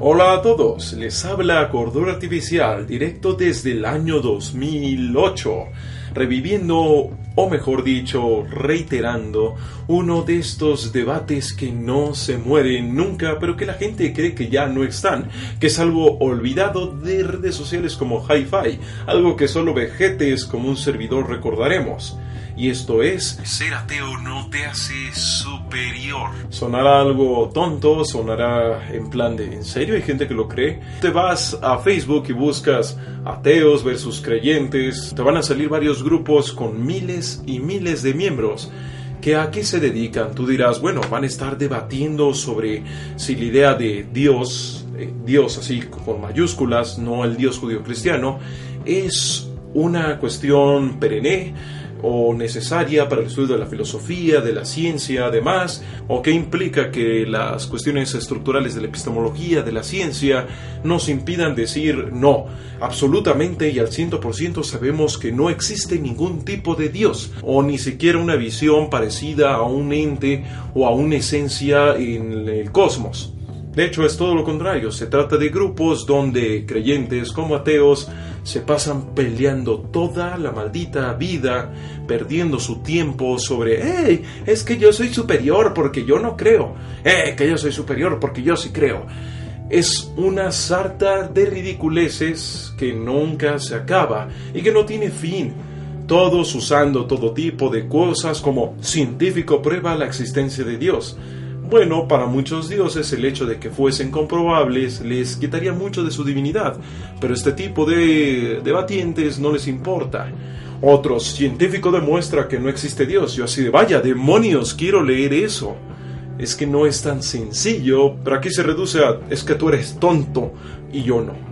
Hola a todos, les habla Cordura Artificial, directo desde el año 2008, reviviendo, o mejor dicho, reiterando, uno de estos debates que no se mueren nunca, pero que la gente cree que ya no están, que es algo olvidado de redes sociales como Hi-Fi, algo que solo vejetes como un servidor recordaremos y esto es ser ateo no te hace superior. Sonará algo tonto, sonará en plan de ¿en serio hay gente que lo cree? Te vas a Facebook y buscas ateos versus creyentes, te van a salir varios grupos con miles y miles de miembros. ¿Que a qué se dedican? Tú dirás, bueno, van a estar debatiendo sobre si la idea de Dios, eh, Dios así con mayúsculas, no el Dios judío cristiano, es una cuestión perenne o necesaria para el estudio de la filosofía, de la ciencia, además, o que implica que las cuestiones estructurales de la epistemología, de la ciencia, nos impidan decir no, absolutamente y al 100% sabemos que no existe ningún tipo de Dios, o ni siquiera una visión parecida a un ente o a una esencia en el cosmos. De hecho, es todo lo contrario. Se trata de grupos donde creyentes como ateos se pasan peleando toda la maldita vida, perdiendo su tiempo sobre, hey, es que yo soy superior porque yo no creo. Eh, que yo soy superior porque yo sí creo. Es una sarta de ridiculeces que nunca se acaba y que no tiene fin todos usando todo tipo de cosas como científico prueba la existencia de Dios. Bueno, para muchos dioses el hecho de que fuesen comprobables les quitaría mucho de su divinidad, pero este tipo de debatientes no les importa. Otros, científico demuestra que no existe Dios. Yo así de, vaya, demonios, quiero leer eso. Es que no es tan sencillo, pero aquí se reduce a, es que tú eres tonto y yo no.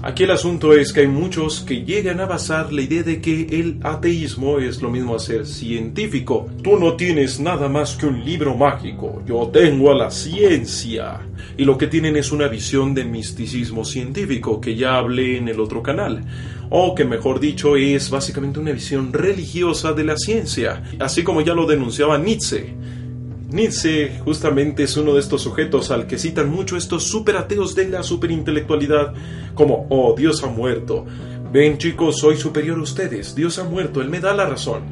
Aquí el asunto es que hay muchos que llegan a basar la idea de que el ateísmo es lo mismo a ser científico. Tú no tienes nada más que un libro mágico, yo tengo a la ciencia. Y lo que tienen es una visión de misticismo científico que ya hablé en el otro canal. O que mejor dicho es básicamente una visión religiosa de la ciencia, así como ya lo denunciaba Nietzsche. Nietzsche justamente es uno de estos sujetos al que citan mucho estos superateos de la superintelectualidad, como, oh, Dios ha muerto. Ven chicos, soy superior a ustedes, Dios ha muerto, Él me da la razón.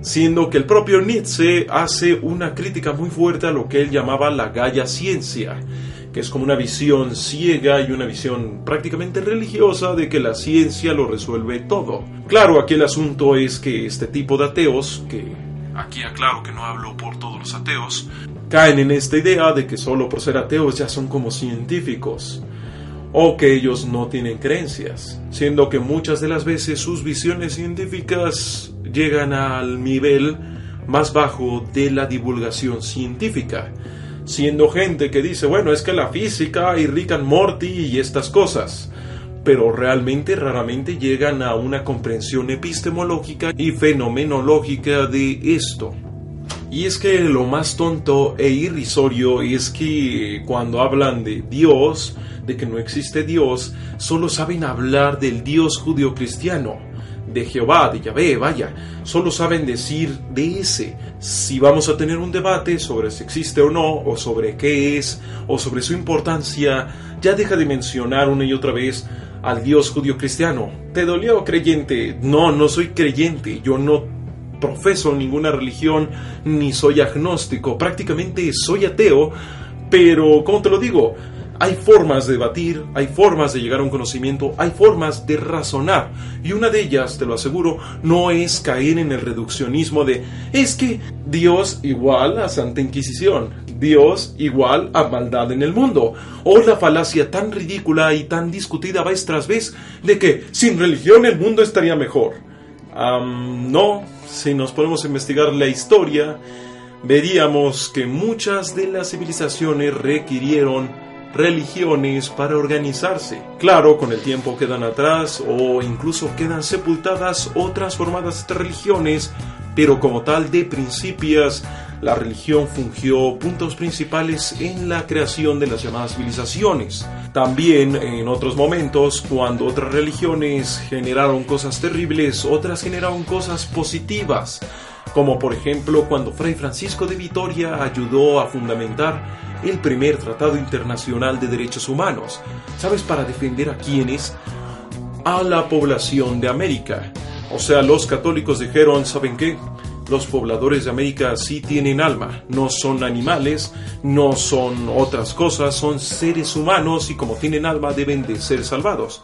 Siendo que el propio Nietzsche hace una crítica muy fuerte a lo que él llamaba la Gaia ciencia, que es como una visión ciega y una visión prácticamente religiosa de que la ciencia lo resuelve todo. Claro, aquí el asunto es que este tipo de ateos, que aquí aclaro que no hablo por todos los ateos, caen en esta idea de que solo por ser ateos ya son como científicos, o que ellos no tienen creencias, siendo que muchas de las veces sus visiones científicas llegan al nivel más bajo de la divulgación científica, siendo gente que dice, bueno, es que la física y Rick and Morty y estas cosas, pero realmente raramente llegan a una comprensión epistemológica y fenomenológica de esto. Y es que lo más tonto e irrisorio es que cuando hablan de Dios, de que no existe Dios, solo saben hablar del Dios judío-cristiano, de Jehová, de Yahvé, vaya, solo saben decir de ese. Si vamos a tener un debate sobre si existe o no, o sobre qué es, o sobre su importancia, ya deja de mencionar una y otra vez al Dios judío cristiano. ¿Te dolió creyente? No, no soy creyente, yo no profeso ninguna religión ni soy agnóstico, prácticamente soy ateo, pero ¿cómo te lo digo? Hay formas de debatir, hay formas de llegar a un conocimiento, hay formas de razonar. Y una de ellas, te lo aseguro, no es caer en el reduccionismo de es que Dios igual a Santa Inquisición. Dios igual a maldad en el mundo. O la falacia tan ridícula y tan discutida vez tras vez de que sin religión el mundo estaría mejor. no, si nos ponemos a investigar la historia, veríamos que muchas de las civilizaciones requirieron religiones para organizarse. Claro, con el tiempo quedan atrás o incluso quedan sepultadas o transformadas religiones, pero como tal de principios la religión fungió puntos principales en la creación de las llamadas civilizaciones. También en otros momentos, cuando otras religiones generaron cosas terribles, otras generaron cosas positivas, como por ejemplo cuando Fray Francisco de Vitoria ayudó a fundamentar el primer tratado internacional de derechos humanos. ¿Sabes para defender a quiénes? A la población de América. O sea, los católicos dijeron, ¿saben qué? Los pobladores de América sí tienen alma, no son animales, no son otras cosas, son seres humanos y como tienen alma deben de ser salvados.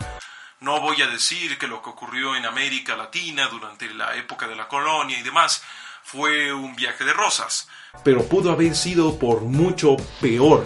No voy a decir que lo que ocurrió en América Latina durante la época de la colonia y demás fue un viaje de rosas, pero pudo haber sido por mucho peor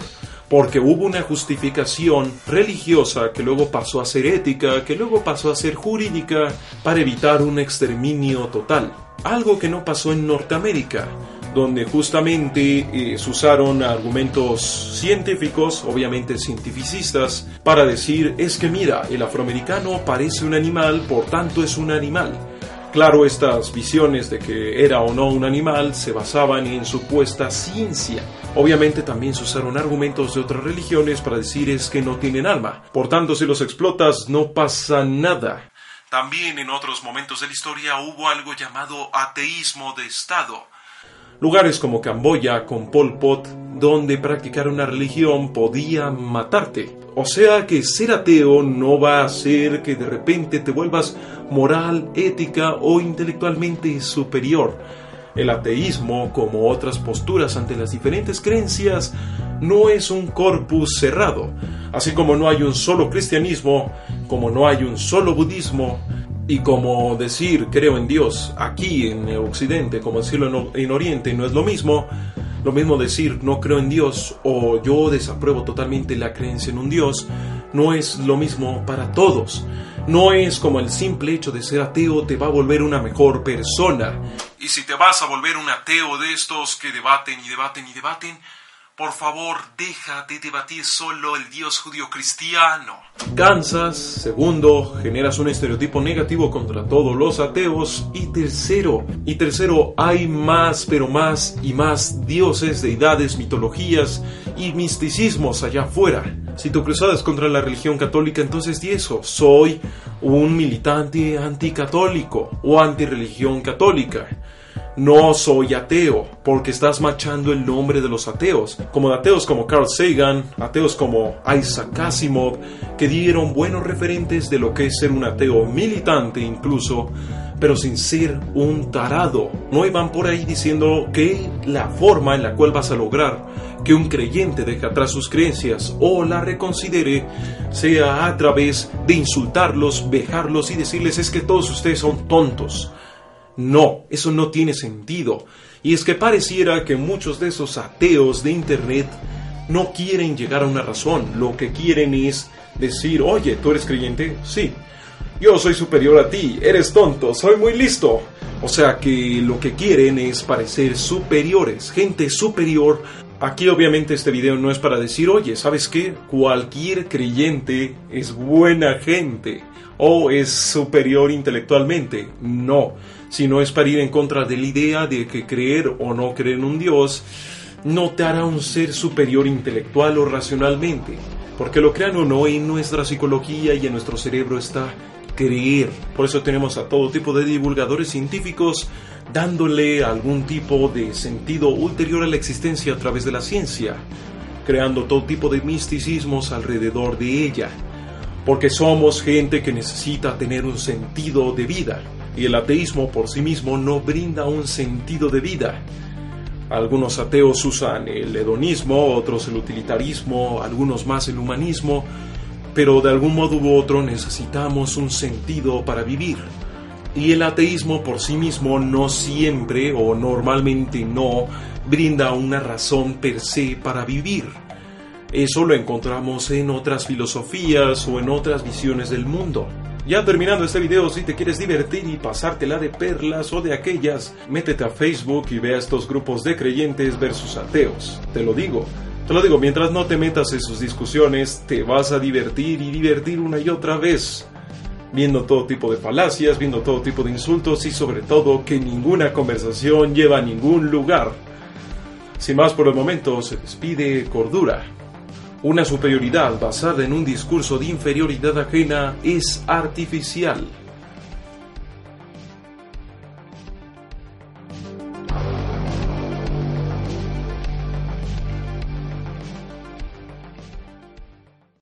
porque hubo una justificación religiosa que luego pasó a ser ética, que luego pasó a ser jurídica, para evitar un exterminio total. Algo que no pasó en Norteamérica, donde justamente eh, se usaron argumentos científicos, obviamente cientificistas, para decir es que mira, el afroamericano parece un animal, por tanto es un animal. Claro, estas visiones de que era o no un animal se basaban en supuesta ciencia. Obviamente también se usaron argumentos de otras religiones para decir es que no tienen alma. Por tanto, si los explotas no pasa nada. También en otros momentos de la historia hubo algo llamado ateísmo de Estado. Lugares como Camboya con Pol Pot, donde practicar una religión podía matarte. O sea que ser ateo no va a hacer que de repente te vuelvas moral, ética o intelectualmente superior. El ateísmo, como otras posturas ante las diferentes creencias, no es un corpus cerrado. Así como no hay un solo cristianismo, como no hay un solo budismo, y como decir creo en Dios aquí en Occidente, como decirlo en, Oriente, no es lo mismo, lo mismo decir no creo en Dios o yo desapruebo totalmente la creencia en un Dios, no es lo mismo para todos. No es como el simple hecho de ser ateo te va a volver una mejor persona. Y si te vas a volver un ateo de estos que debaten y debaten y debaten, por favor, deja de debatir solo el Dios judío cristiano. Cansas, segundo, generas un estereotipo negativo contra todos los ateos. Y tercero, y tercero, hay más, pero más y más dioses, deidades, mitologías y misticismos allá afuera. Si tu cruzada contra la religión católica, entonces di eso. Soy un militante anticatólico o antirreligión católica. No soy ateo, porque estás machando el nombre de los ateos, como ateos como Carl Sagan, ateos como Isaac Asimov, que dieron buenos referentes de lo que es ser un ateo militante incluso, pero sin ser un tarado. No iban por ahí diciendo que la forma en la cual vas a lograr que un creyente deje atrás sus creencias o la reconsidere sea a través de insultarlos, vejarlos y decirles es que todos ustedes son tontos. No, eso no tiene sentido. Y es que pareciera que muchos de esos ateos de Internet no quieren llegar a una razón. Lo que quieren es decir, oye, ¿tú eres creyente? Sí. Yo soy superior a ti, eres tonto, soy muy listo. O sea que lo que quieren es parecer superiores, gente superior. Aquí obviamente este video no es para decir, oye, ¿sabes qué? Cualquier creyente es buena gente o es superior intelectualmente. No sino es para ir en contra de la idea de que creer o no creer en un Dios no te hará un ser superior intelectual o racionalmente. Porque lo crean o no, en nuestra psicología y en nuestro cerebro está creer. Por eso tenemos a todo tipo de divulgadores científicos dándole algún tipo de sentido ulterior a la existencia a través de la ciencia, creando todo tipo de misticismos alrededor de ella. Porque somos gente que necesita tener un sentido de vida y el ateísmo por sí mismo no brinda un sentido de vida. Algunos ateos usan el hedonismo, otros el utilitarismo, algunos más el humanismo, pero de algún modo u otro necesitamos un sentido para vivir. Y el ateísmo por sí mismo no siempre o normalmente no brinda una razón per se para vivir. Eso lo encontramos en otras filosofías o en otras visiones del mundo. Ya terminando este video, si te quieres divertir y pasártela de perlas o de aquellas, métete a Facebook y ve a estos grupos de creyentes versus ateos. Te lo digo. Te lo digo, mientras no te metas en sus discusiones, te vas a divertir y divertir una y otra vez. Viendo todo tipo de falacias, viendo todo tipo de insultos y sobre todo que ninguna conversación lleva a ningún lugar. Sin más por el momento, se despide Cordura. Una superioridad basada en un discurso de inferioridad ajena es artificial.